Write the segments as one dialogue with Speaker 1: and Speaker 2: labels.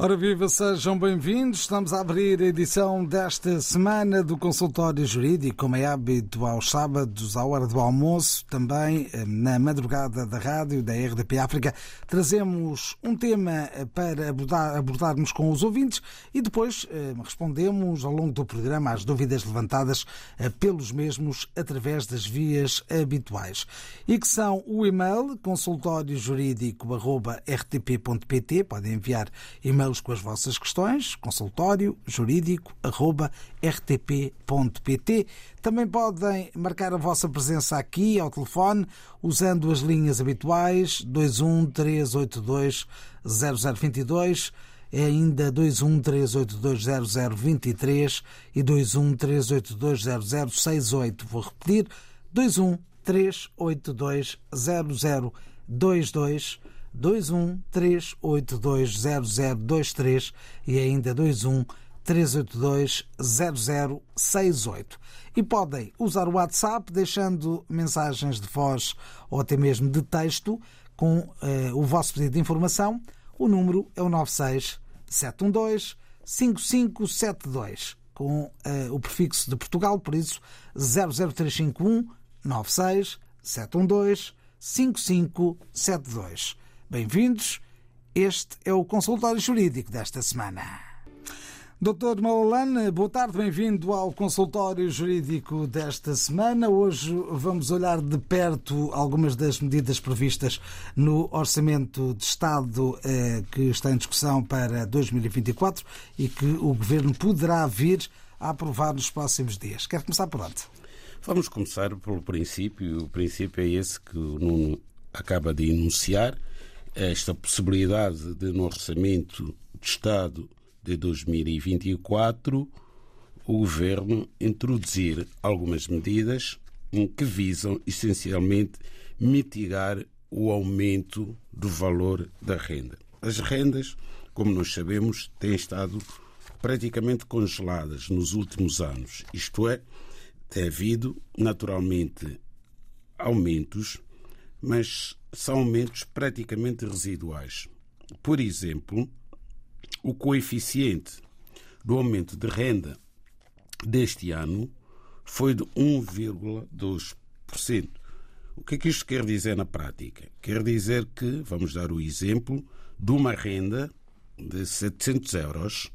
Speaker 1: Ora viva, sejam bem-vindos. Estamos a abrir a edição desta semana do Consultório Jurídico, como é hábito aos sábados, à hora do almoço, também eh, na madrugada da rádio da RDP África. Trazemos um tema eh, para abordar, abordarmos com os ouvintes e depois eh, respondemos ao longo do programa às dúvidas levantadas pelos mesmos através das vias habituais. E que são o e-mail consultóriojurídico.rtp.pt. Podem enviar e-mail e-mails com as vossas questões, consultório jurídico rtp.pt. Também podem marcar a vossa presença aqui ao telefone usando as linhas habituais 21 382 0022 é ainda 213820023 e 213820068. Vou repetir: 213820022 21 382 0023 e ainda 21 382 0068. E podem usar o WhatsApp deixando mensagens de voz ou até mesmo de texto com uh, o vosso pedido de informação. O número é o 96 712 5572 com uh, o prefixo de Portugal, por isso 00351 96 712 5572. Bem-vindos. Este é o consultório jurídico desta semana. Doutor Malalane, boa tarde, bem-vindo ao consultório jurídico desta semana. Hoje vamos olhar de perto algumas das medidas previstas no Orçamento de Estado eh, que está em discussão para 2024 e que o Governo poderá vir a aprovar nos próximos dias. Quer começar por onde?
Speaker 2: Vamos começar pelo princípio. O princípio é esse que o Nuno acaba de enunciar esta possibilidade de, no Orçamento de Estado de 2024, o Governo introduzir algumas medidas que visam essencialmente mitigar o aumento do valor da renda. As rendas, como nós sabemos, têm estado praticamente congeladas nos últimos anos. Isto é, tem havido naturalmente aumentos, mas são aumentos praticamente residuais. Por exemplo, o coeficiente do aumento de renda deste ano foi de 1,2%. O que é que isto quer dizer na prática? Quer dizer que, vamos dar o exemplo, de uma renda de 700 euros,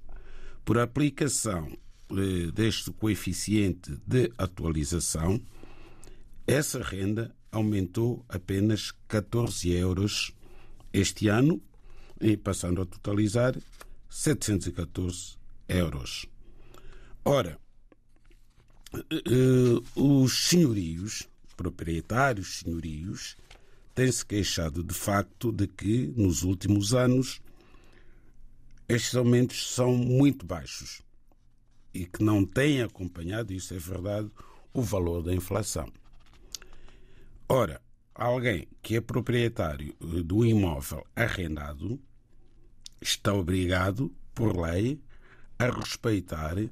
Speaker 2: por aplicação eh, deste coeficiente de atualização, essa renda aumentou apenas 14 euros este ano, passando a totalizar 714 euros. Ora, eh, os senhorios, proprietários senhorios, têm-se queixado de facto de que, nos últimos anos, estes aumentos são muito baixos e que não têm acompanhado, isso é verdade, o valor da inflação. Ora, alguém que é proprietário do imóvel arrendado está obrigado, por lei, a respeitar eh,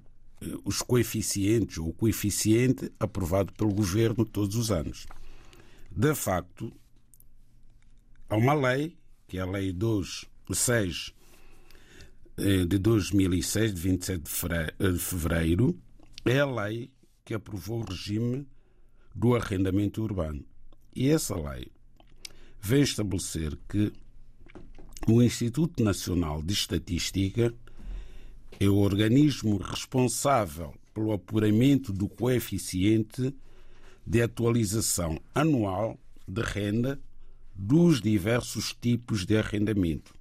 Speaker 2: os coeficientes ou o coeficiente aprovado pelo governo todos os anos. De facto, há uma lei, que é a Lei 206 eh, de 2006, de 27 de fevereiro, é a lei que aprovou o regime do arrendamento urbano. E essa lei vem estabelecer que o Instituto Nacional de Estatística é o organismo responsável pelo apuramento do coeficiente de atualização anual de renda dos diversos tipos de arrendamento.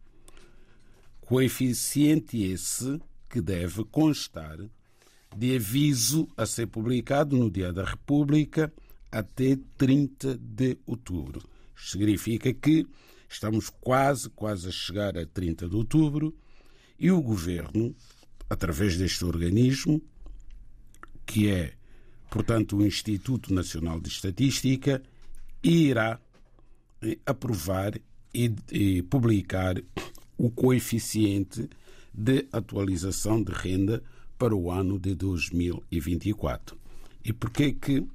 Speaker 2: Coeficiente esse que deve constar de aviso a ser publicado no Dia da República até 30 de outubro. Significa que estamos quase, quase a chegar a 30 de outubro e o governo, através deste organismo, que é, portanto, o Instituto Nacional de Estatística, irá eh, aprovar e, e publicar o coeficiente de atualização de renda para o ano de 2024. E por que que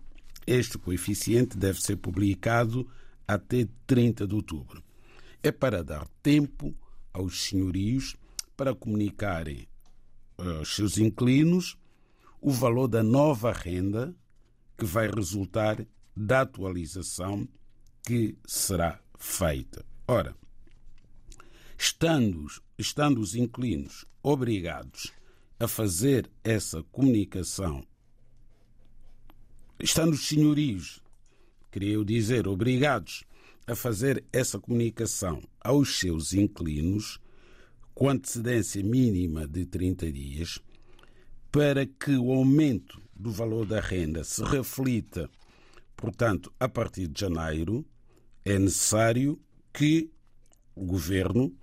Speaker 2: este coeficiente deve ser publicado até 30 de outubro? É para dar tempo aos senhorios para comunicarem aos seus inquilinos o valor da nova renda que vai resultar da atualização que será feita. Ora, estando, estando os inquilinos obrigados a fazer essa comunicação, estando os senhorios, queria eu dizer, obrigados a fazer essa comunicação aos seus inquilinos com antecedência mínima de 30 dias, para que o aumento do valor da renda se reflita, portanto, a partir de janeiro, é necessário que o governo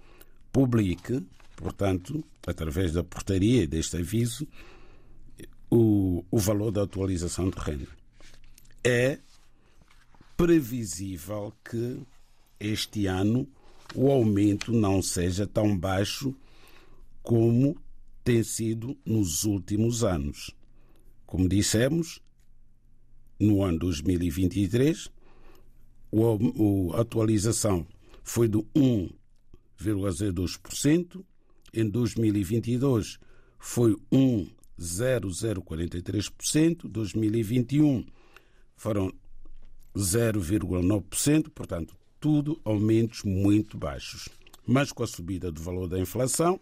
Speaker 2: publique, portanto, através da portaria deste aviso, o, o valor da atualização de renda. É previsível que este ano o aumento não seja tão baixo como tem sido nos últimos anos. Como dissemos, no ano 2023, a atualização foi de 1,02%, em 2022 foi 1,0043%, 2021 foram 0,9%, portanto, tudo aumentos muito baixos. Mas com a subida do valor da inflação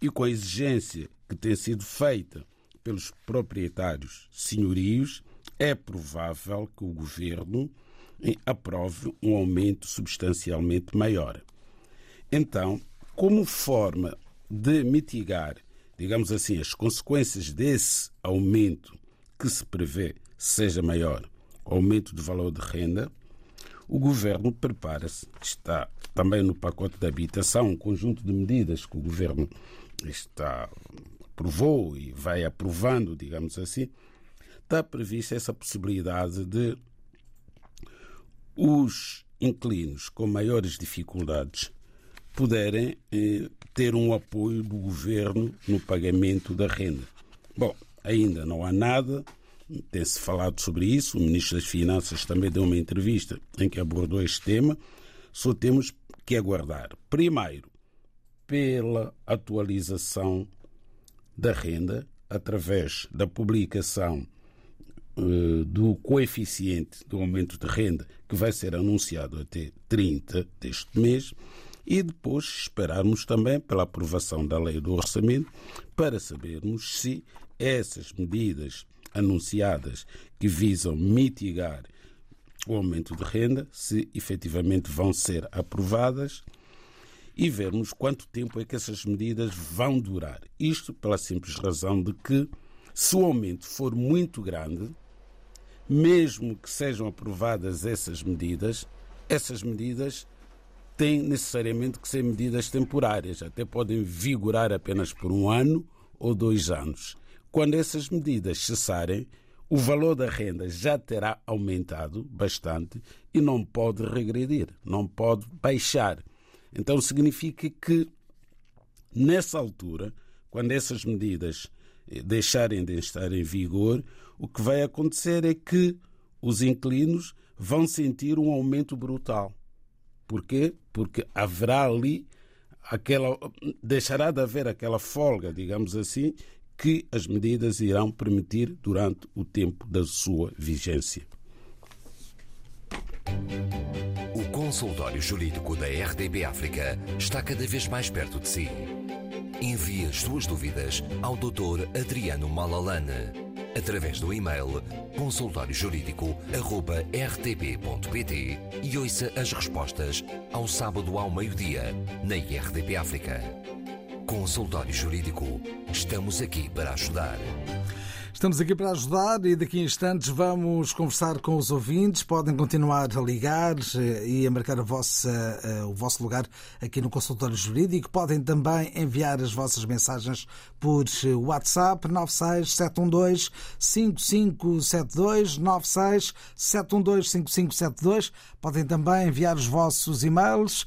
Speaker 2: e com a exigência que tem sido feita pelos proprietários senhorios, é provável que o governo aprove um aumento substancialmente maior. Então, como forma de mitigar, digamos assim, as consequências desse aumento que se prevê seja maior, aumento do valor de renda, o governo prepara-se, está também no pacote de habitação, um conjunto de medidas que o governo está aprovou e vai aprovando, digamos assim, está prevista essa possibilidade de os inquilinos com maiores dificuldades puderem eh, ter um apoio do governo no pagamento da renda. Bom, ainda não há nada, tem-se falado sobre isso, o Ministro das Finanças também deu uma entrevista em que abordou este tema, só temos que aguardar, primeiro, pela atualização da renda, através da publicação eh, do coeficiente do aumento de renda que vai ser anunciado até 30 deste mês e depois esperarmos também pela aprovação da lei do orçamento para sabermos se essas medidas anunciadas que visam mitigar o aumento de renda, se efetivamente vão ser aprovadas e vermos quanto tempo é que essas medidas vão durar. Isto pela simples razão de que, se o aumento for muito grande, mesmo que sejam aprovadas essas medidas, essas medidas têm necessariamente que ser medidas temporárias, até podem vigorar apenas por um ano ou dois anos. Quando essas medidas cessarem, o valor da renda já terá aumentado bastante e não pode regredir, não pode baixar. Então significa que, nessa altura, quando essas medidas eh, deixarem de estar em vigor, o que vai acontecer é que os inquilinos vão sentir um aumento brutal. Porquê? Porque haverá ali aquela. deixará de haver aquela folga, digamos assim, que as medidas irão permitir durante o tempo da sua vigência.
Speaker 3: O consultório jurídico da RDB África está cada vez mais perto de si. Envie as suas dúvidas ao Dr. Adriano Malalane através do e-mail consultóriojurídico.rtp.pt e ouça as respostas ao sábado ao meio-dia na IRTP África. Consultório Jurídico. Estamos aqui para ajudar.
Speaker 1: Estamos aqui para ajudar e daqui a instantes vamos conversar com os ouvintes. Podem continuar a ligar eh, e a marcar a vossa, eh, o vosso lugar aqui no consultório jurídico. Podem também enviar as vossas mensagens por eh, WhatsApp 96712 5572 96712 5572. Podem também enviar os vossos e-mails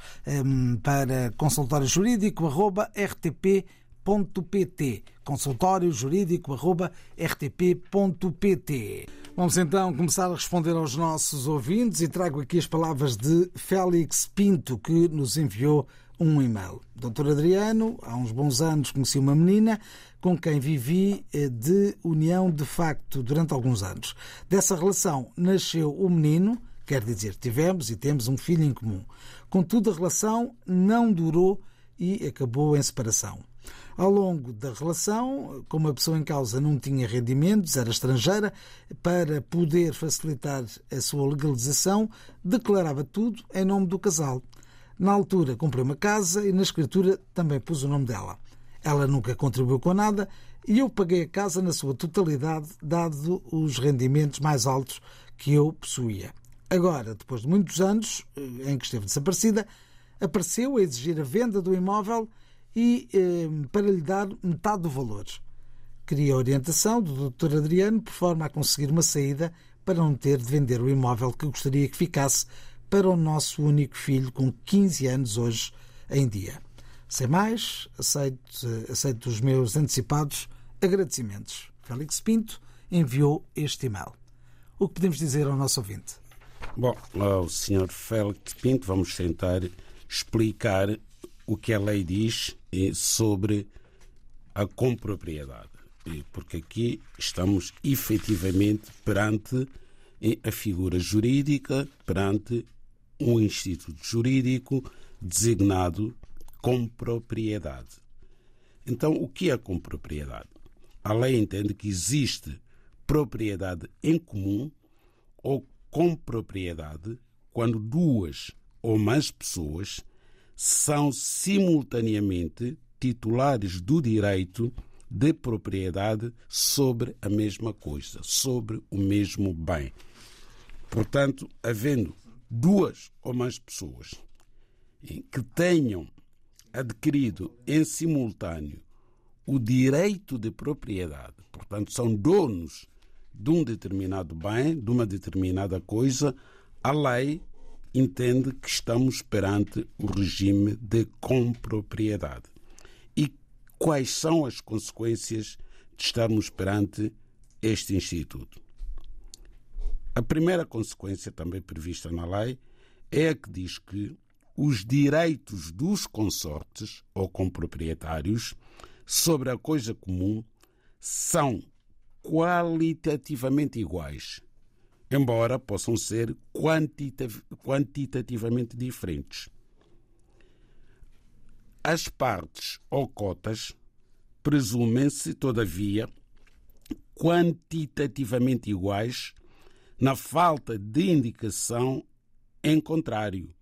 Speaker 1: para consultóriojurídico.rtp.com rtp.pt consultório jurídico.rtp.pt Vamos então começar a responder aos nossos ouvintes e trago aqui as palavras de Félix Pinto, que nos enviou um e-mail. Doutor Adriano, há uns bons anos conheci uma menina com quem vivi eh, de união de facto durante alguns anos. Dessa relação nasceu o menino, quer dizer, tivemos e temos um filho em comum. Contudo, a relação não durou e acabou em separação. Ao longo da relação, como a pessoa em causa não tinha rendimentos, era estrangeira, para poder facilitar a sua legalização, declarava tudo em nome do casal. Na altura, comprei uma casa e na escritura também pus o nome dela. Ela nunca contribuiu com nada e eu paguei a casa na sua totalidade, dado os rendimentos mais altos que eu possuía. Agora, depois de muitos anos eh, em que esteve desaparecida, apareceu a exigir a venda do imóvel e eh, para lhe dar metade do valor. Queria a orientação do Dr. Adriano por forma a conseguir uma saída para não ter de vender o imóvel que gostaria que ficasse para o nosso único filho com 15 anos hoje em dia. Sem mais, aceito, aceito os meus antecipados agradecimentos. Félix Pinto enviou este e-mail. O que podemos dizer ao nosso ouvinte?
Speaker 2: Bom, ao Sr. Félix Pinto, vamos tentar explicar o que a lei diz sobre a compropriedade. Porque aqui estamos efetivamente perante a figura jurídica, perante um instituto jurídico designado compropriedade. Então, o que é compropriedade? A lei entende que existe propriedade em comum ou compropriedade quando duas ou mais pessoas são simultaneamente titulares do direito de propriedade sobre a mesma coisa, sobre o mesmo bem. Portanto, havendo duas ou mais pessoas que tenham adquirido em simultâneo o direito de propriedade, portanto, são donos de um determinado bem, de uma determinada coisa, a lei entende que estamos perante o regime de compropriedade. E quais são as consequências de estarmos perante este instituto? A primeira consequência, também prevista na lei, é a que diz que os direitos dos consortes ou comproprietários sobre a coisa comum são qualitativamente iguais embora possam ser quantitativamente diferentes. As partes ou cotas presumem-se, todavia, quantitativamente iguais na falta de indicação em contrário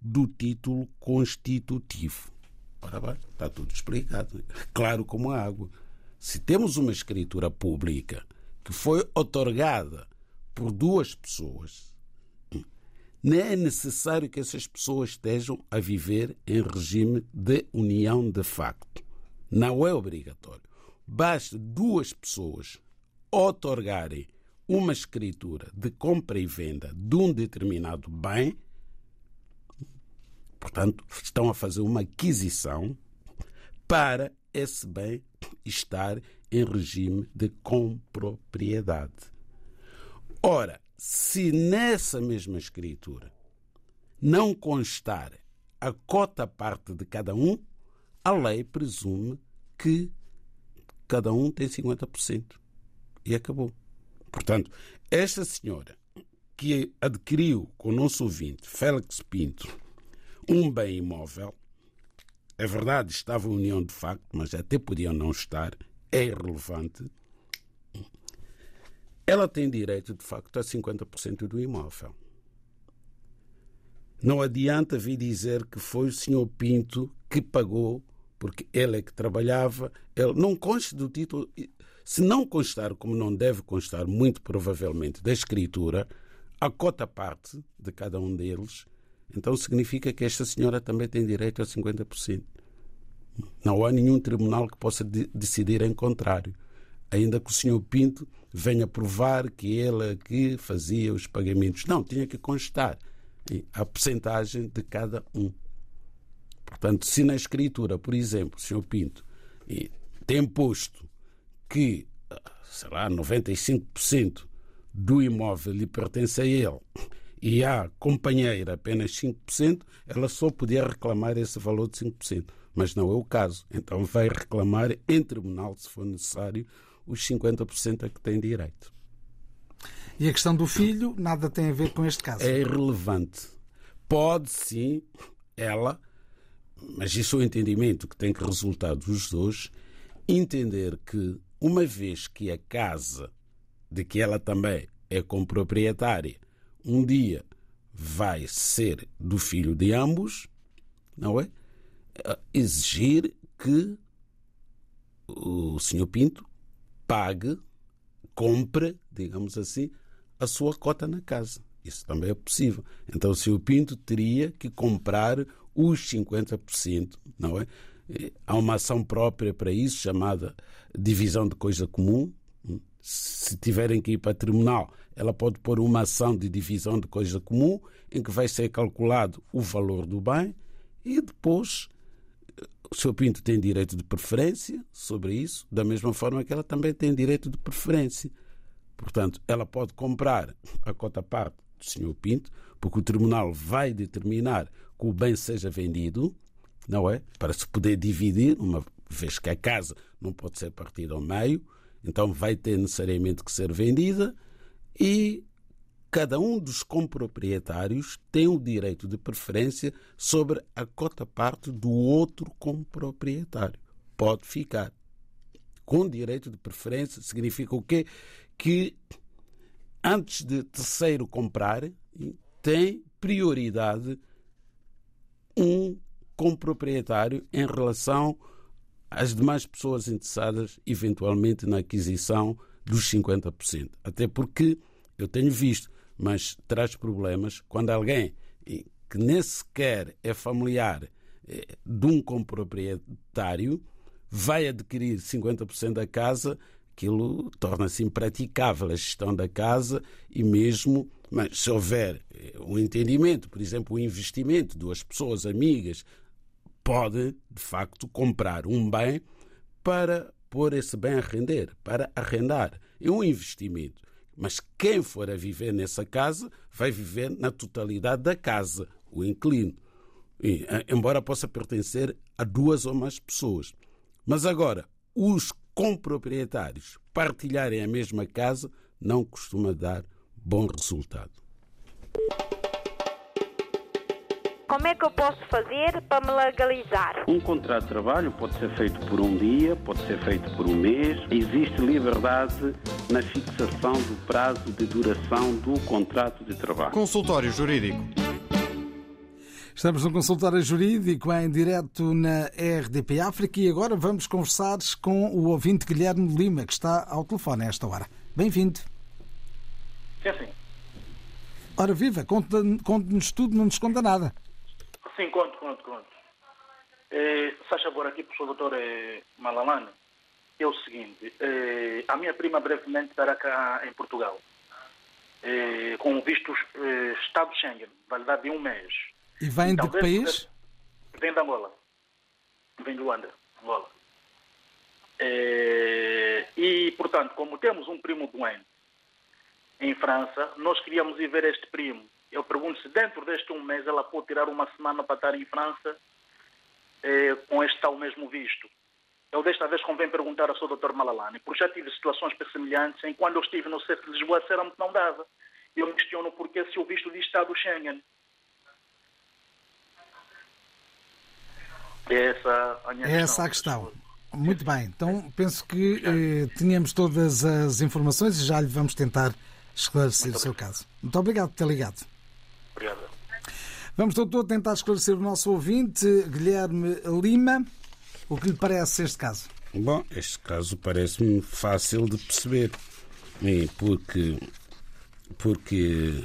Speaker 2: do título constitutivo. Ora bem, está tudo explicado. Claro como a água. Se temos uma escritura pública que foi otorgada por duas pessoas, não é necessário que essas pessoas estejam a viver em regime de união de facto. Não é obrigatório. Basta duas pessoas otorgarem uma escritura de compra e venda de um determinado bem, portanto, estão a fazer uma aquisição para esse bem estar em regime de compropriedade. Ora, se nessa mesma escritura não constar a cota parte de cada um, a lei presume que cada um tem 50%. E acabou. Portanto, esta senhora que adquiriu com o nosso ouvinte, Félix Pinto, um bem imóvel, é verdade, estava em união de facto, mas até podiam não estar, é irrelevante ela tem direito, de facto, a 50% do imóvel. Não adianta vir dizer que foi o senhor Pinto que pagou, porque ele é que trabalhava. Ele não consta do título. Se não constar, como não deve constar, muito provavelmente, da escritura, a cota parte de cada um deles, então significa que esta senhora também tem direito a 50%. Não há nenhum tribunal que possa de decidir em contrário. Ainda que o senhor Pinto venha provar que ele aqui fazia os pagamentos. Não, tinha que constar a percentagem de cada um. Portanto, se na escritura, por exemplo, o senhor Pinto tem posto que, sei lá, 95% do imóvel lhe pertence a ele e a companheira apenas 5%, ela só podia reclamar esse valor de 5%. Mas não é o caso. Então vai reclamar em tribunal, se for necessário, os 50% a que tem direito.
Speaker 1: E a questão do filho nada tem a ver com este caso?
Speaker 2: É irrelevante. Pode sim, ela, mas isso é o entendimento que tem que resultar dos dois, entender que, uma vez que a casa de que ela também é comproprietária, um dia vai ser do filho de ambos, não é? Exigir que o senhor Pinto pague, compre, digamos assim, a sua cota na casa. Isso também é possível. Então o senhor Pinto teria que comprar os 50%, não é? Há uma ação própria para isso, chamada divisão de coisa comum. Se tiverem que ir para tribunal, ela pode pôr uma ação de divisão de coisa comum, em que vai ser calculado o valor do bem e depois o Sr. Pinto tem direito de preferência sobre isso, da mesma forma que ela também tem direito de preferência. Portanto, ela pode comprar a cota parte do Sr. Pinto, porque o tribunal vai determinar que o bem seja vendido, não é? Para se poder dividir, uma vez que a casa não pode ser partida ao meio, então vai ter necessariamente que ser vendida e cada um dos comproprietários tem o direito de preferência sobre a cota parte do outro comproprietário. Pode ficar. Com direito de preferência significa o quê? Que antes de terceiro comprar, tem prioridade um comproprietário em relação às demais pessoas interessadas, eventualmente, na aquisição dos 50%. Até porque eu tenho visto mas traz problemas quando alguém que nem sequer é familiar eh, de um comproprietário vai adquirir 50% da casa, aquilo torna-se impraticável a gestão da casa e mesmo, mas se houver eh, um entendimento, por exemplo, um investimento, duas pessoas amigas, pode de facto comprar um bem para pôr esse bem a render, para arrendar. É um investimento. Mas quem for a viver nessa casa vai viver na totalidade da casa, o inquilino. E, embora possa pertencer a duas ou mais pessoas. Mas agora, os comproprietários partilharem a mesma casa não costuma dar bom resultado.
Speaker 4: Como é que eu posso fazer para me legalizar?
Speaker 5: Um contrato de trabalho pode ser feito por um dia, pode ser feito por um mês. Existe liberdade na fixação do prazo de duração do contrato de trabalho.
Speaker 6: Consultório Jurídico.
Speaker 1: Estamos no consultório jurídico em direto na RDP África e agora vamos conversar com o ouvinte Guilherme Lima, que está ao telefone a esta hora. Bem-vindo.
Speaker 7: Sim, sim.
Speaker 1: Ora, viva, conte-nos tudo, não nos conta nada.
Speaker 7: Sim, conto, conto, conto. É, faz favor aqui, professor doutor é, Malalane, é o seguinte, é, a minha prima brevemente estará cá em Portugal, é, com vistos é, Estado Schengen, validade de um mês.
Speaker 1: E vem de que país?
Speaker 7: Vem da Angola. Vem de Luanda, Angola. É, e, portanto, como temos um primo doente em França, nós queríamos ir ver este primo eu pergunto se dentro deste um mês ela pode tirar uma semana para estar em França eh, com este tal mesmo visto. Eu desta vez convém perguntar ao seu Dr. Malalani, porque já tive situações semelhantes em quando eu estive no centro de Lisboa, disseram-me que não dava. Eu me questiono porquê se o visto diz Estado Schengen. É essa a minha
Speaker 1: é essa a questão. Muito bem, então penso que eh, tínhamos todas as informações e já lhe vamos tentar esclarecer o seu caso. Muito obrigado por ter ligado. Vamos, doutor, tentar esclarecer o nosso ouvinte, Guilherme Lima, o que lhe parece este caso.
Speaker 2: Bom, este caso parece-me fácil de perceber, porque, porque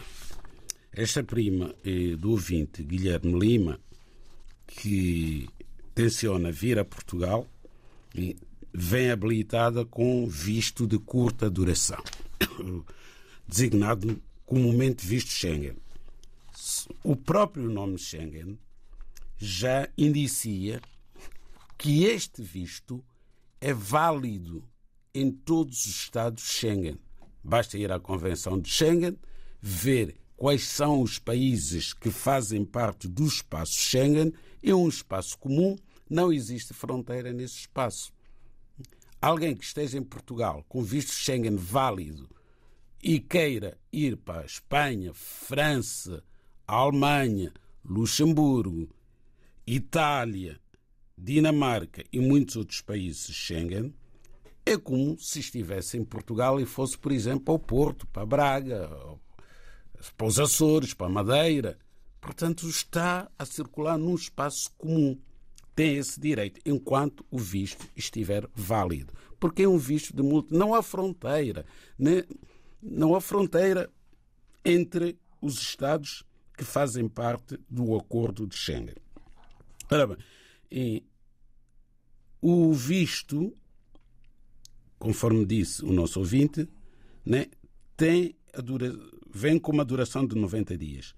Speaker 2: esta prima do ouvinte, Guilherme Lima, que tenciona vir a Portugal, vem habilitada com visto de curta duração, designado comumente visto Schengen. O próprio nome Schengen já indicia que este visto é válido em todos os Estados Schengen. Basta ir à Convenção de Schengen, ver quais são os países que fazem parte do espaço Schengen. É um espaço comum, não existe fronteira nesse espaço. Alguém que esteja em Portugal com visto Schengen válido e queira ir para a Espanha, França, Alemanha, Luxemburgo, Itália, Dinamarca e muitos outros países Schengen, é como se estivesse em Portugal e fosse, por exemplo, ao Porto, para Braga, para os Açores, para Madeira. Portanto, está a circular num espaço comum. Tem esse direito, enquanto o visto estiver válido. Porque é um visto de multa. Não há fronteira. Né? Não há fronteira entre os Estados que fazem parte do acordo de Schengen. Ora bem, e o visto, conforme disse o nosso ouvinte, né, tem dura, vem com uma duração de 90 dias.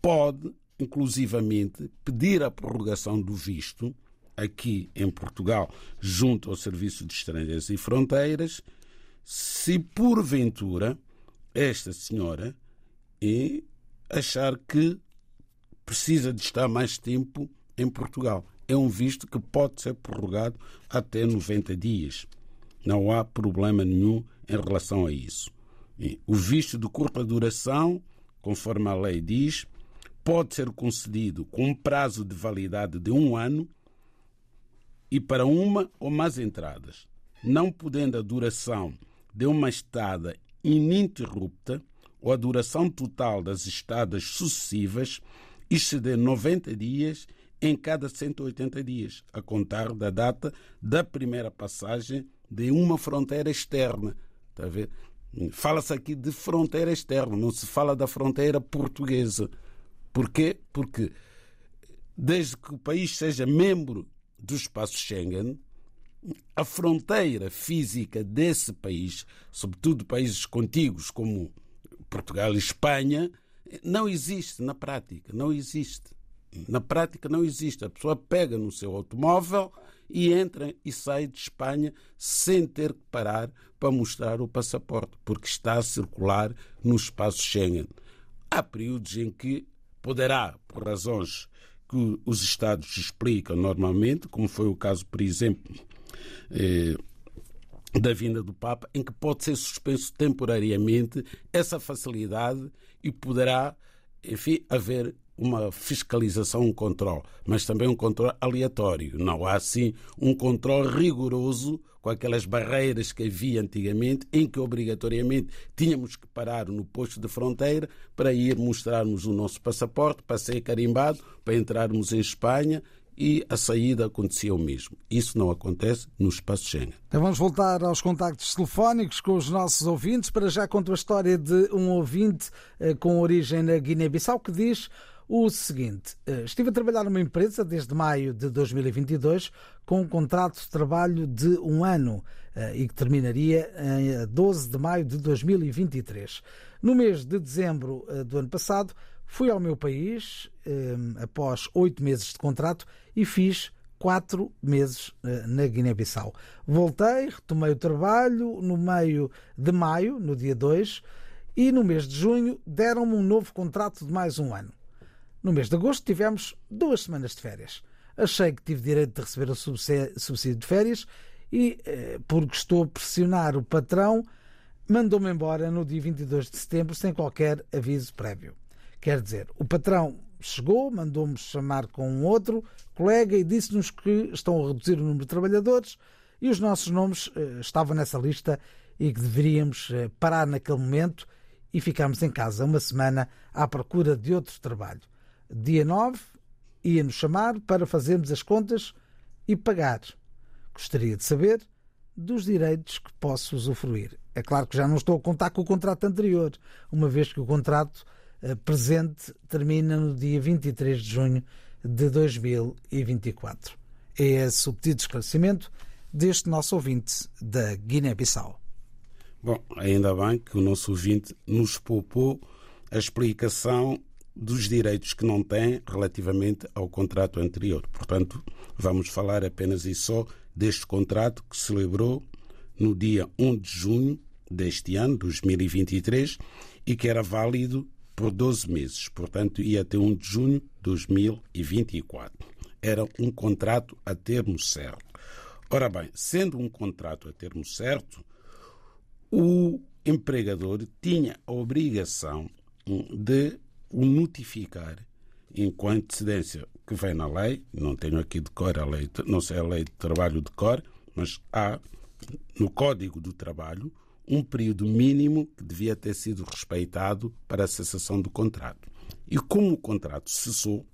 Speaker 2: Pode, inclusivamente, pedir a prorrogação do visto aqui em Portugal, junto ao Serviço de Estrangeiros e Fronteiras, se porventura esta senhora achar que precisa de estar mais tempo em Portugal é um visto que pode ser prorrogado até 90 dias. Não há problema nenhum em relação a isso. O visto de curta duração, conforme a lei diz, pode ser concedido com um prazo de validade de um ano e para uma ou mais entradas, não podendo a duração de uma estada ininterrupta ou a duração total das estadas sucessivas exceder 90 dias em cada 180 dias, a contar da data da primeira passagem de uma fronteira externa. Está a ver? Fala-se aqui de fronteira externa, não se fala da fronteira portuguesa. Porquê? Porque desde que o país seja membro do espaço Schengen, a fronteira física desse país, sobretudo países contíguos como Portugal e Espanha, não existe na prática, não existe. Na prática não existe. A pessoa pega no seu automóvel e entra e sai de Espanha sem ter que parar para mostrar o passaporte, porque está a circular no espaço Schengen. Há períodos em que poderá, por razões que os Estados explicam normalmente, como foi o caso, por exemplo, eh, da vinda do Papa, em que pode ser suspenso temporariamente essa facilidade e poderá, enfim, haver uma fiscalização, um controle, mas também um controle aleatório. Não há assim um controle rigoroso com aquelas barreiras que havia antigamente, em que obrigatoriamente tínhamos que parar no posto de fronteira para ir mostrarmos o nosso passaporte, para ser carimbado, para entrarmos em Espanha e a saída acontecia o mesmo. Isso não acontece no espaço Schengen.
Speaker 1: Então vamos voltar aos contactos telefónicos com os nossos ouvintes. Para já conto a história de um ouvinte eh, com origem na Guiné-Bissau que diz o seguinte: eh, estive a trabalhar numa empresa desde maio de 2022 com um contrato de trabalho de um ano eh, e que terminaria em 12 de maio de 2023. No mês de dezembro do ano passado, fui ao meu país após oito meses de contrato e fiz quatro meses na Guiné-Bissau. Voltei, retomei o trabalho no meio de maio, no dia 2, e no mês de junho deram-me um novo contrato de mais um ano. No mês de agosto tivemos duas semanas de férias. Achei que tive direito de receber o subsídio de férias e, eh, porque estou a pressionar o patrão, mandou-me embora no dia 22 de setembro sem qualquer aviso prévio. Quer dizer, o patrão chegou, mandou-me chamar com um outro colega e disse-nos que estão a reduzir o número de trabalhadores e os nossos nomes eh, estavam nessa lista e que deveríamos eh, parar naquele momento e ficámos em casa uma semana à procura de outro trabalho dia 9, ia-nos chamar para fazermos as contas e pagar. Gostaria de saber dos direitos que posso usufruir. É claro que já não estou a contar com o contrato anterior, uma vez que o contrato presente termina no dia 23 de junho de 2024. É esse o pedido de esclarecimento deste nosso ouvinte da Guiné-Bissau.
Speaker 2: Bom, ainda bem que o nosso ouvinte nos poupou a explicação dos direitos que não tem relativamente ao contrato anterior. Portanto, vamos falar apenas e só deste contrato que celebrou no dia 1 de junho deste ano, 2023, e que era válido por 12 meses. Portanto, ia até 1 de junho de 2024. Era um contrato a termo certo. Ora bem, sendo um contrato a termo certo, o empregador tinha a obrigação de o notificar com antecedência que vem na lei, não tenho aqui de cor a lei, não sei a lei de trabalho de cor, mas há no Código do Trabalho um período mínimo que devia ter sido respeitado para a cessação do contrato. E como o contrato cessou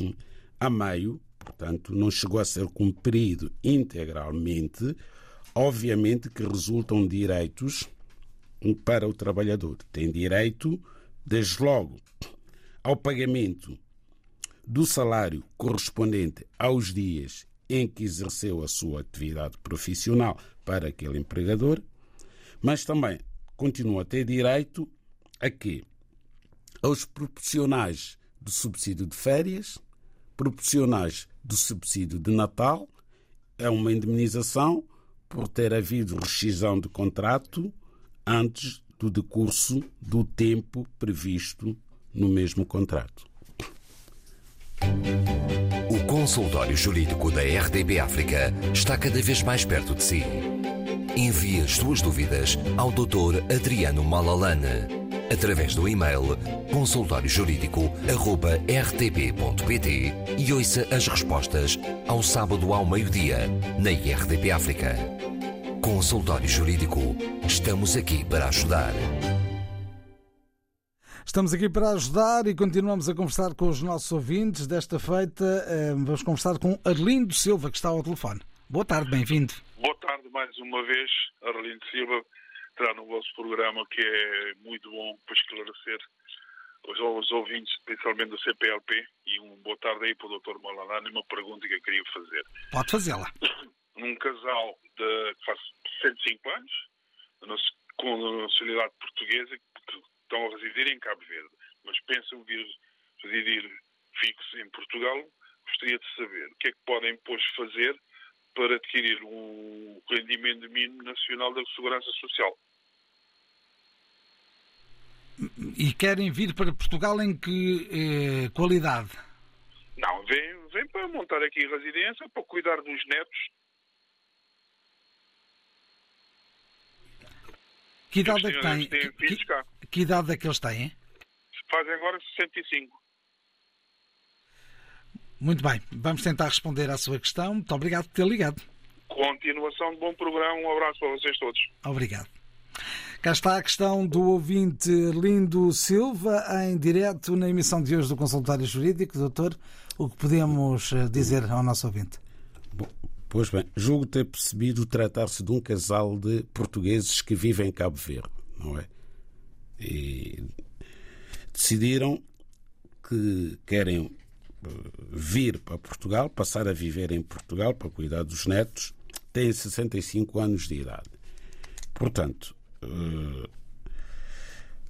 Speaker 2: hum, a meio, portanto, não chegou a ser cumprido integralmente, obviamente que resultam direitos hum, para o trabalhador. Tem direito, desde logo, ao pagamento do salário correspondente aos dias em que exerceu a sua atividade profissional para aquele empregador, mas também continua a ter direito a quê? Aos proporcionais do subsídio de férias, proporcionais do subsídio de Natal, é uma indemnização por ter havido rescisão de contrato antes do decurso do tempo previsto no mesmo contrato.
Speaker 3: O consultório jurídico da RDB África está cada vez mais perto de si. Envie as suas dúvidas ao Dr. Adriano Malalane através do e-mail consultóriojurídico.rtp.pt e ouça as respostas ao sábado ao meio-dia na RDP África. Consultório Jurídico. Estamos aqui para ajudar.
Speaker 1: Estamos aqui para ajudar e continuamos a conversar com os nossos ouvintes. Desta feita, eh, vamos conversar com Arlindo Silva, que está ao telefone. Boa tarde, bem-vindo.
Speaker 6: Mais uma vez, Arlindo Silva. Terá no vosso programa que é muito bom para esclarecer os, ouvintes, principalmente do CPLP. E um boa tarde aí para o Dr. Malalane. Uma pergunta que eu queria fazer.
Speaker 1: Pode fazê-la.
Speaker 6: Num casal de, que faz 105 anos, com nacionalidade portuguesa, estão a residir em Cabo Verde, mas pensam vir residir fixo em Portugal, gostaria de saber o que é que podem, depois fazer para adquirir o rendimento mínimo nacional da Segurança Social.
Speaker 1: E querem vir para Portugal em que eh, qualidade?
Speaker 6: Não, vem, vem para montar aqui residência, para cuidar dos netos
Speaker 1: Que idade é que têm? Que, que, que, idade é que eles têm?
Speaker 6: Fazem agora 65.
Speaker 1: Muito bem, vamos tentar responder à sua questão. Muito obrigado por ter ligado.
Speaker 6: Continuação de bom programa. Um abraço para vocês todos.
Speaker 1: Obrigado. Cá está a questão do ouvinte Lindo Silva, em direto na emissão de hoje do Consultório Jurídico. Doutor, o que podemos eh, dizer ao nosso ouvinte?
Speaker 2: Bom, Pois bem, julgo ter percebido tratar-se de um casal de portugueses que vivem em Cabo Verde, não é? E decidiram que querem vir para Portugal, passar a viver em Portugal para cuidar dos netos, têm 65 anos de idade. Portanto, eh,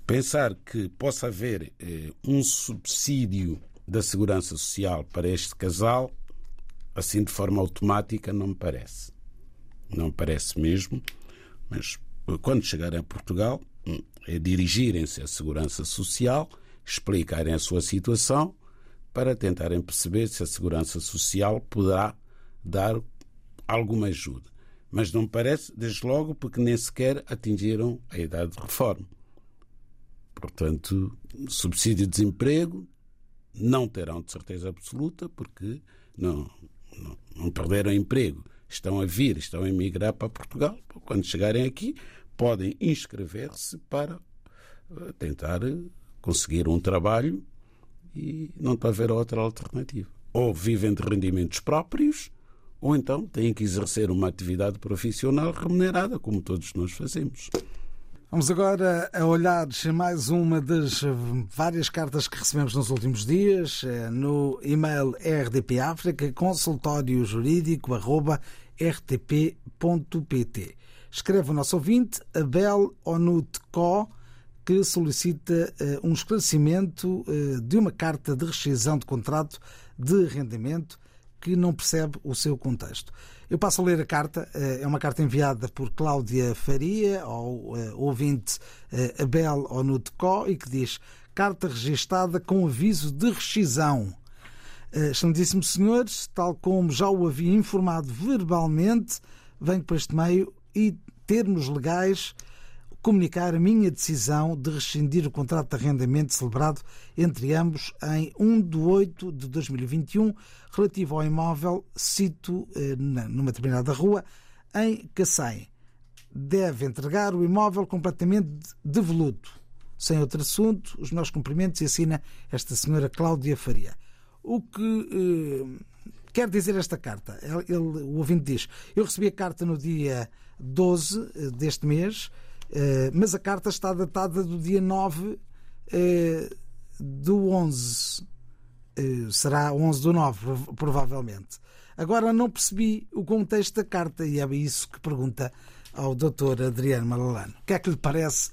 Speaker 2: pensar que possa haver eh, um subsídio da Segurança Social para este casal assim de forma automática não me parece. Não me parece mesmo, mas quando chegarem a Portugal, hum, é dirigirem-se à Segurança Social, explicarem a sua situação para tentarem perceber se a Segurança Social poderá dar alguma ajuda. Mas não parece, desde logo, porque nem sequer atingiram a idade de reforma. Portanto, subsídio de desemprego não terão de certeza absoluta, porque não, não, não perderam emprego, estão a vir, estão a emigrar para Portugal. Quando chegarem aqui, podem inscrever-se para eh, tentar eh, conseguir um trabalho e não a haver outra alternativa. Ou vivem de rendimentos próprios, ou então têm que exercer uma atividade profissional remunerada, como todos nós fazemos.
Speaker 1: Vamos agora a olhar mais uma das várias cartas que recebemos nos últimos dias eh, no e-mail RDP África, consultório jurídico rtp.pt. Escreve o nosso ouvinte, Abel Onutco, que solicita uh, um esclarecimento uh, de uma carta de rescisão de contrato de arrendamento que não percebe o seu contexto. Eu passo a ler a carta, uh, é uma carta enviada por Cláudia Faria, ao ouvinte Abel Onutco, e que diz: Carta registada com aviso de rescisão. Excelentíssimo senhores, tal como já o havia informado verbalmente, venho para este meio e termos legais comunicar a minha decisão de rescindir o contrato de arrendamento celebrado entre ambos em 1 de 8 de 2021, relativo ao imóvel, cito eh, numa determinada rua, em Cacém. Deve entregar o imóvel completamente devoluto. Sem outro assunto, os meus cumprimentos e assina esta senhora Cláudia Faria. O que eh, quer dizer esta carta? Ele, o ouvinte diz: Eu recebi a carta no dia 12 eh, deste mês mas a carta está datada do dia 9 eh, do 11. Eh, será 11 do 9, provavelmente. Agora não percebi o contexto da carta e é isso que pergunta ao Dr. Adriano Malalano. O que é que lhe parece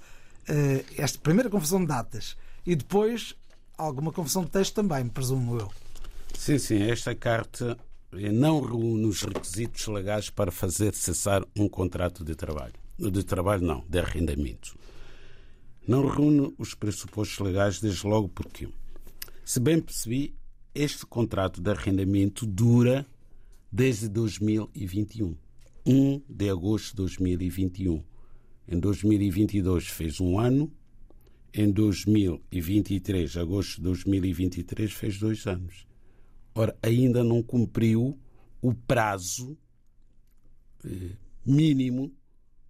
Speaker 1: esta primeira confusão de datas e depois alguma confusão de texto também, presumo eu.
Speaker 2: Sim, sim, esta carta não reúne os requisitos legais para fazer cessar um contrato de trabalho de trabalho, não, de arrendamento. Não reúne os pressupostos legais, desde logo porque, se bem percebi, este contrato de arrendamento dura desde 2021. 1 de agosto de 2021. Em 2022 fez um ano, em 2023, agosto de 2023, fez dois anos. Ora, ainda não cumpriu o prazo eh, mínimo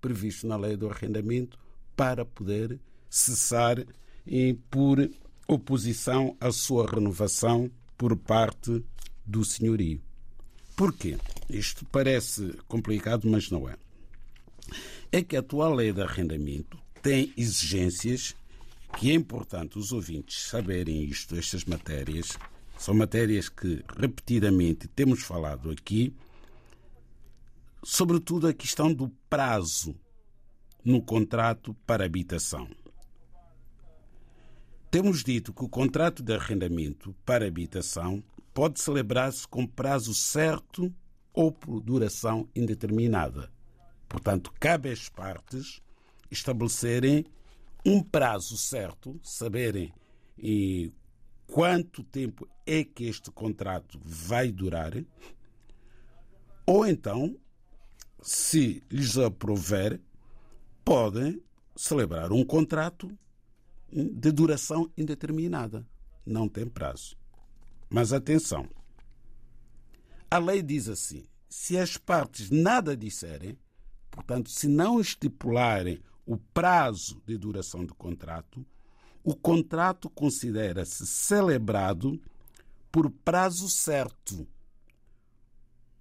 Speaker 2: previsto na lei do arrendamento para poder cessar e por oposição à sua renovação por parte do senhorio. Porquê? Isto parece complicado, mas não é. É que a atual lei de arrendamento tem exigências que é importante os ouvintes saberem isto, estas matérias. São matérias que repetidamente temos falado aqui sobretudo a questão do prazo no contrato para habitação. Temos dito que o contrato de arrendamento para habitação pode celebrar-se com prazo certo ou por duração indeterminada. Portanto, cabe às partes estabelecerem um prazo certo, saberem e quanto tempo é que este contrato vai durar, ou então se lhes aprover, podem celebrar um contrato de duração indeterminada. Não tem prazo. Mas atenção. A lei diz assim: se as partes nada disserem, portanto, se não estipularem o prazo de duração do contrato, o contrato considera-se celebrado por prazo certo,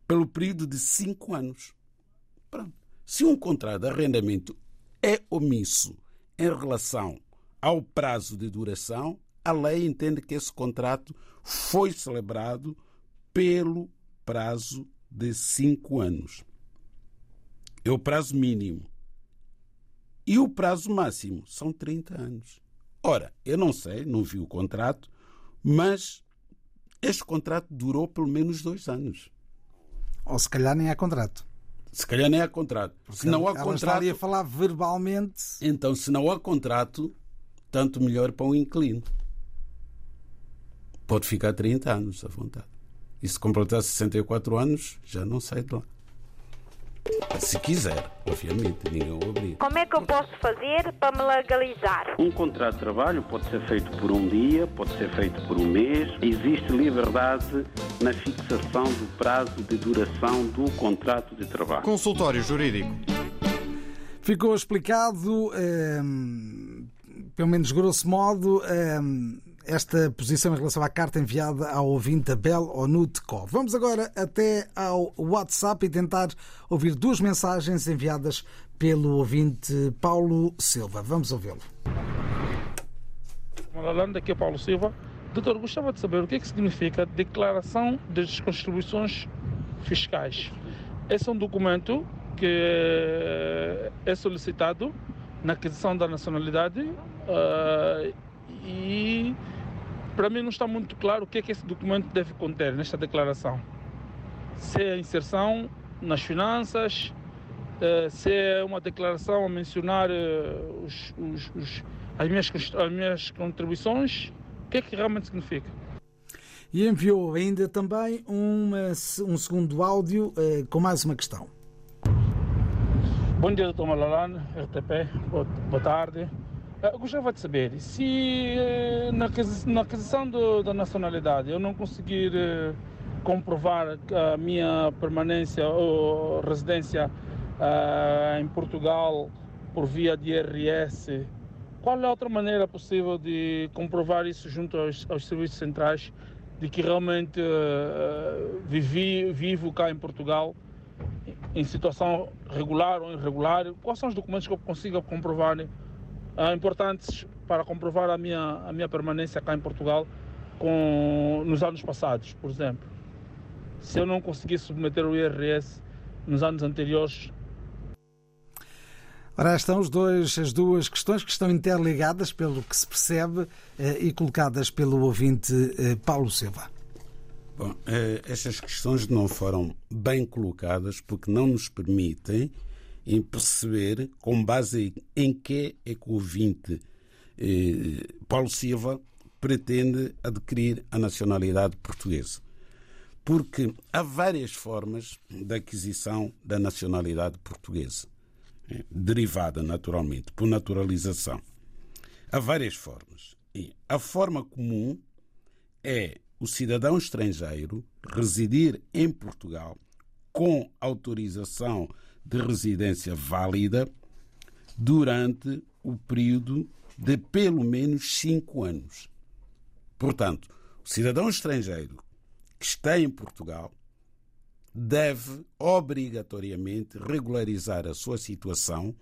Speaker 2: pelo período de cinco anos. Pronto. Se um contrato de arrendamento é omisso em relação ao prazo de duração, a lei entende que esse contrato foi celebrado pelo prazo de cinco anos. É o prazo mínimo. E o prazo máximo são 30 anos. Ora, eu não sei, não vi o contrato, mas este contrato durou pelo menos dois anos.
Speaker 1: Ou se calhar nem há contrato.
Speaker 2: Se calhar nem há contrato.
Speaker 1: Porque se não há contrato. A falar verbalmente.
Speaker 2: Então, se não há contrato, tanto melhor para um inquilino. Pode ficar 30 anos à vontade. E se completar 64 anos, já não sai de lá. Se quiser, obviamente, ninguém o obriga.
Speaker 4: Como é que eu posso fazer para me legalizar?
Speaker 5: Um contrato de trabalho pode ser feito por um dia, pode ser feito por um mês. Existe liberdade na fixação do prazo de duração do contrato de trabalho.
Speaker 8: Consultório Jurídico.
Speaker 1: Ficou explicado, ehm, pelo menos grosso modo, ehm, esta posição em relação à carta enviada ao ouvinte Abel Onutko. Vamos agora até ao WhatsApp e tentar ouvir duas mensagens enviadas pelo ouvinte Paulo Silva. Vamos ouvi-lo.
Speaker 8: Malalanda, aqui é Paulo Silva. Doutor, gostava de saber o que, é que significa declaração das contribuições fiscais. Esse é um documento que é solicitado na aquisição da nacionalidade uh, e para mim não está muito claro o que é que esse documento deve conter nesta declaração. Se é a inserção nas finanças, uh, se é uma declaração a mencionar uh, os, os, os, as, minhas, as minhas contribuições, o que é que realmente significa?
Speaker 1: E enviou ainda também uma, um segundo áudio com mais uma questão.
Speaker 8: Bom dia, doutor Malalane, RTP, boa, boa tarde. Eu gostava de saber se eh, na aquisição do, da nacionalidade eu não conseguir eh, comprovar a minha permanência ou residência uh, em Portugal por via de IRS, qual é a outra maneira possível de comprovar isso junto aos, aos serviços centrais de que realmente uh, vivi, vivo cá em Portugal? em situação regular ou irregular, quais são os documentos que eu consiga comprovar uh, importantes para comprovar a minha, a minha permanência cá em Portugal com, nos anos passados, por exemplo. Se eu não conseguir submeter o IRS nos anos anteriores.
Speaker 1: Ora, estão os dois, as duas questões que estão interligadas, pelo que se percebe, eh, e colocadas pelo ouvinte eh, Paulo Silva.
Speaker 2: Bom, eh, estas questões não foram bem colocadas porque não nos permitem em perceber com base em que é que o ouvinte eh, Paulo Silva pretende adquirir a nacionalidade portuguesa. Porque há várias formas de aquisição da nacionalidade portuguesa, eh, derivada naturalmente por naturalização. Há várias formas. E a forma comum é o cidadão estrangeiro residir em Portugal com autorização de residência válida durante o período de pelo menos cinco anos. Portanto, o cidadão estrangeiro que está em Portugal deve obrigatoriamente regularizar a sua situação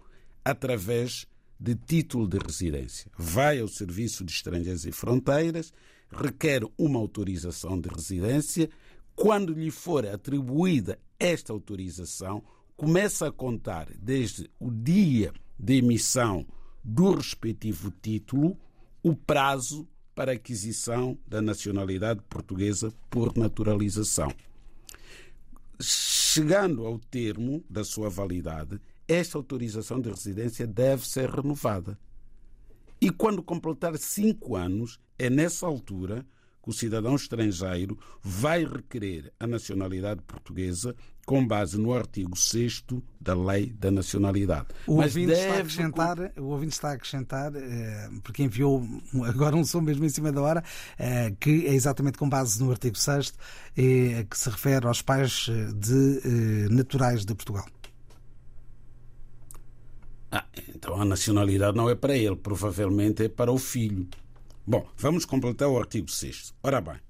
Speaker 2: através de título de residência. Vai ao Serviço de Estrangeiros e Fronteiras requer uma autorização de residência. Quando lhe for atribuída esta autorização, começa a contar desde o dia de emissão do respectivo título o prazo para aquisição da nacionalidade portuguesa por naturalização. Chegando ao termo da sua validade, esta autorização de residência deve ser renovada. E quando completar cinco anos, é nessa altura que o cidadão estrangeiro vai requerer a nacionalidade portuguesa com base no artigo 6 da Lei da Nacionalidade.
Speaker 1: O Mas ouvinte, deve... está a acrescentar, o ouvinte está a acrescentar, eh, porque enviou agora um som mesmo em cima da hora, eh, que é exatamente com base no artigo 6 que se refere aos pais de eh, naturais de Portugal.
Speaker 2: Ah, então a nacionalidade não é para ele, provavelmente é para o filho. Bom, vamos completar o artigo 6. Ora bem,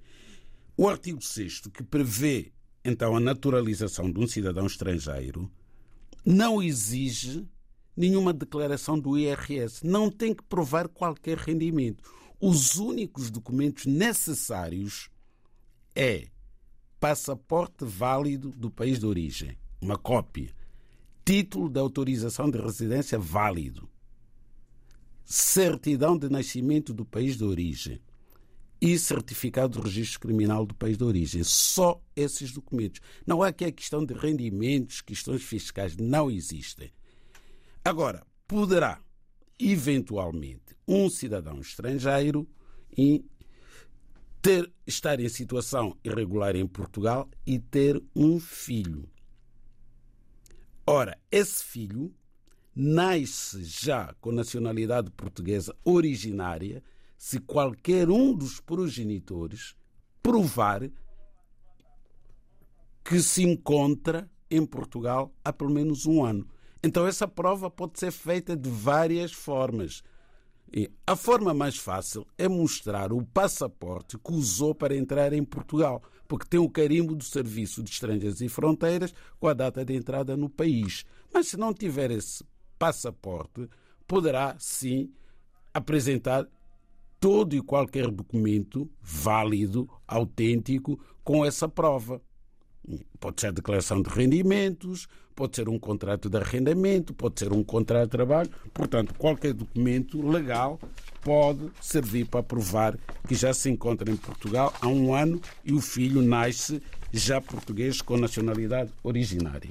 Speaker 2: o artigo 6 que prevê então a naturalização de um cidadão estrangeiro não exige nenhuma declaração do IRS, não tem que provar qualquer rendimento. Os únicos documentos necessários é passaporte válido do país de origem, uma cópia título de autorização de residência válido, certidão de nascimento do país de origem e certificado de registro criminal do país de origem. Só esses documentos. Não há aqui a questão de rendimentos, questões fiscais, não existem. Agora, poderá, eventualmente, um cidadão estrangeiro ter, estar em situação irregular em Portugal e ter um filho. Ora, esse filho nasce já com nacionalidade portuguesa originária se qualquer um dos progenitores provar que se encontra em Portugal há pelo menos um ano. Então, essa prova pode ser feita de várias formas. E a forma mais fácil é mostrar o passaporte que usou para entrar em Portugal, porque tem o carimbo do Serviço de Estrangeiros e Fronteiras com a data de entrada no país. Mas se não tiver esse passaporte, poderá sim apresentar todo e qualquer documento válido, autêntico, com essa prova. Pode ser declaração de rendimentos, pode ser um contrato de arrendamento, pode ser um contrato de trabalho. Portanto, qualquer documento legal pode servir para provar que já se encontra em Portugal há um ano e o filho nasce já português com nacionalidade originária.